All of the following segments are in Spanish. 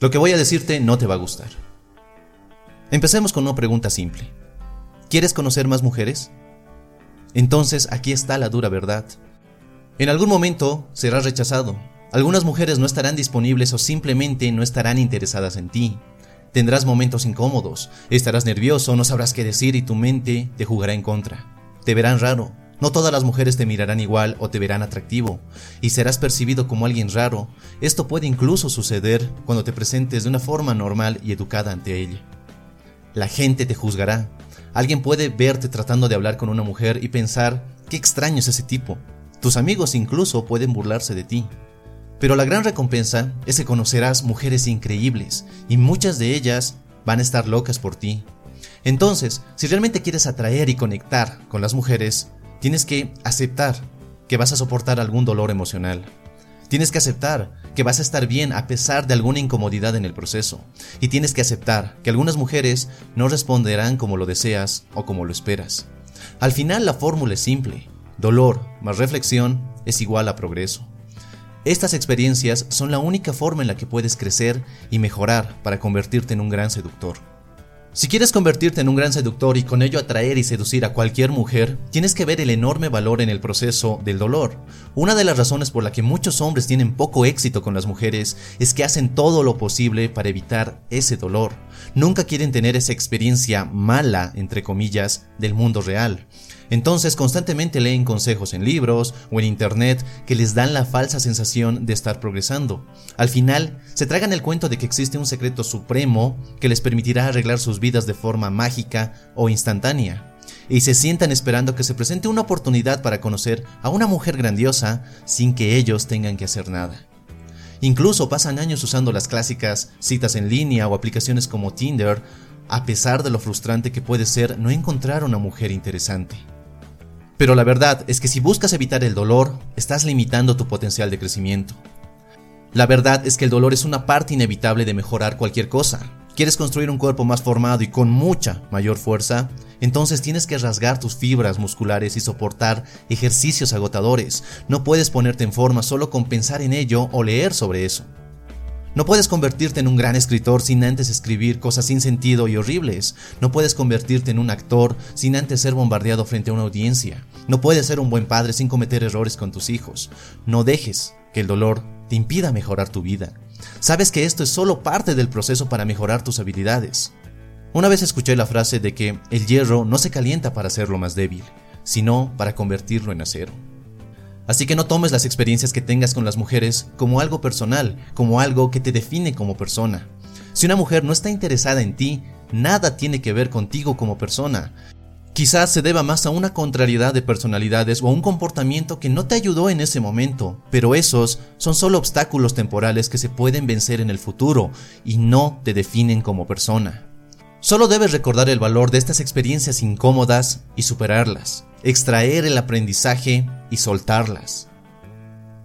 Lo que voy a decirte no te va a gustar. Empecemos con una pregunta simple. ¿Quieres conocer más mujeres? Entonces aquí está la dura verdad. En algún momento serás rechazado. Algunas mujeres no estarán disponibles o simplemente no estarán interesadas en ti. Tendrás momentos incómodos, estarás nervioso, no sabrás qué decir y tu mente te jugará en contra. Te verán raro, no todas las mujeres te mirarán igual o te verán atractivo, y serás percibido como alguien raro. Esto puede incluso suceder cuando te presentes de una forma normal y educada ante ella. La gente te juzgará. Alguien puede verte tratando de hablar con una mujer y pensar, qué extraño es ese tipo. Tus amigos incluso pueden burlarse de ti. Pero la gran recompensa es que conocerás mujeres increíbles, y muchas de ellas van a estar locas por ti. Entonces, si realmente quieres atraer y conectar con las mujeres, Tienes que aceptar que vas a soportar algún dolor emocional. Tienes que aceptar que vas a estar bien a pesar de alguna incomodidad en el proceso. Y tienes que aceptar que algunas mujeres no responderán como lo deseas o como lo esperas. Al final la fórmula es simple. Dolor más reflexión es igual a progreso. Estas experiencias son la única forma en la que puedes crecer y mejorar para convertirte en un gran seductor. Si quieres convertirte en un gran seductor y con ello atraer y seducir a cualquier mujer, tienes que ver el enorme valor en el proceso del dolor. Una de las razones por la que muchos hombres tienen poco éxito con las mujeres es que hacen todo lo posible para evitar ese dolor. Nunca quieren tener esa experiencia mala, entre comillas, del mundo real. Entonces constantemente leen consejos en libros o en internet que les dan la falsa sensación de estar progresando. Al final, se tragan el cuento de que existe un secreto supremo que les permitirá arreglar sus vidas de forma mágica o instantánea. Y se sientan esperando que se presente una oportunidad para conocer a una mujer grandiosa sin que ellos tengan que hacer nada. Incluso pasan años usando las clásicas citas en línea o aplicaciones como Tinder, a pesar de lo frustrante que puede ser no encontrar una mujer interesante. Pero la verdad es que si buscas evitar el dolor, estás limitando tu potencial de crecimiento. La verdad es que el dolor es una parte inevitable de mejorar cualquier cosa. ¿Quieres construir un cuerpo más formado y con mucha mayor fuerza? Entonces tienes que rasgar tus fibras musculares y soportar ejercicios agotadores. No puedes ponerte en forma solo con pensar en ello o leer sobre eso. No puedes convertirte en un gran escritor sin antes escribir cosas sin sentido y horribles. No puedes convertirte en un actor sin antes ser bombardeado frente a una audiencia. No puedes ser un buen padre sin cometer errores con tus hijos. No dejes que el dolor te impida mejorar tu vida. Sabes que esto es solo parte del proceso para mejorar tus habilidades. Una vez escuché la frase de que el hierro no se calienta para hacerlo más débil, sino para convertirlo en acero. Así que no tomes las experiencias que tengas con las mujeres como algo personal, como algo que te define como persona. Si una mujer no está interesada en ti, nada tiene que ver contigo como persona. Quizás se deba más a una contrariedad de personalidades o a un comportamiento que no te ayudó en ese momento, pero esos son solo obstáculos temporales que se pueden vencer en el futuro y no te definen como persona. Solo debes recordar el valor de estas experiencias incómodas y superarlas extraer el aprendizaje y soltarlas.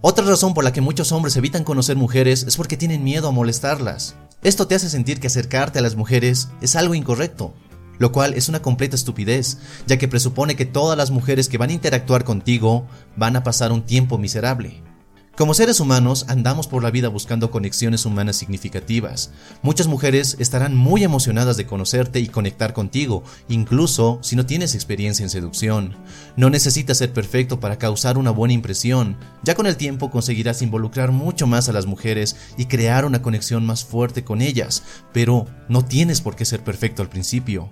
Otra razón por la que muchos hombres evitan conocer mujeres es porque tienen miedo a molestarlas. Esto te hace sentir que acercarte a las mujeres es algo incorrecto, lo cual es una completa estupidez, ya que presupone que todas las mujeres que van a interactuar contigo van a pasar un tiempo miserable. Como seres humanos andamos por la vida buscando conexiones humanas significativas. Muchas mujeres estarán muy emocionadas de conocerte y conectar contigo, incluso si no tienes experiencia en seducción. No necesitas ser perfecto para causar una buena impresión. Ya con el tiempo conseguirás involucrar mucho más a las mujeres y crear una conexión más fuerte con ellas, pero no tienes por qué ser perfecto al principio.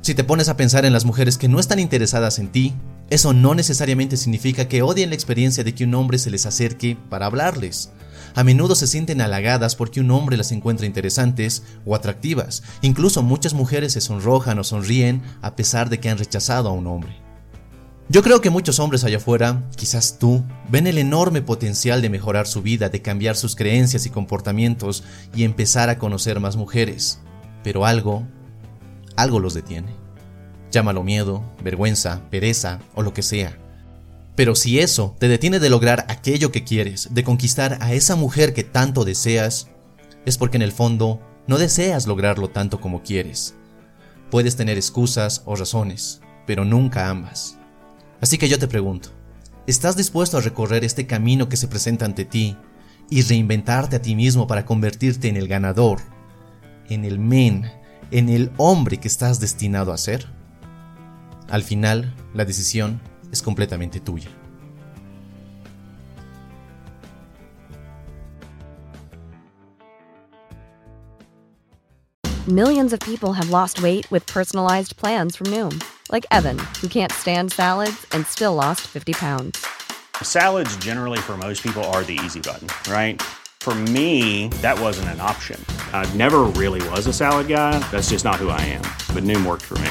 Si te pones a pensar en las mujeres que no están interesadas en ti, eso no necesariamente significa que odien la experiencia de que un hombre se les acerque para hablarles. A menudo se sienten halagadas porque un hombre las encuentra interesantes o atractivas. Incluso muchas mujeres se sonrojan o sonríen a pesar de que han rechazado a un hombre. Yo creo que muchos hombres allá afuera, quizás tú, ven el enorme potencial de mejorar su vida, de cambiar sus creencias y comportamientos y empezar a conocer más mujeres. Pero algo, algo los detiene. Llámalo miedo, vergüenza, pereza o lo que sea. Pero si eso te detiene de lograr aquello que quieres, de conquistar a esa mujer que tanto deseas, es porque en el fondo no deseas lograrlo tanto como quieres. Puedes tener excusas o razones, pero nunca ambas. Así que yo te pregunto, ¿estás dispuesto a recorrer este camino que se presenta ante ti y reinventarte a ti mismo para convertirte en el ganador, en el men, en el hombre que estás destinado a ser? Al final, la decisión es completamente tuya. Millions of people have lost weight with personalized plans from Noom, like Evan, who can't stand salads and still lost 50 pounds. Salads, generally, for most people, are the easy button, right? For me, that wasn't an option. I never really was a salad guy. That's just not who I am. But Noom worked for me.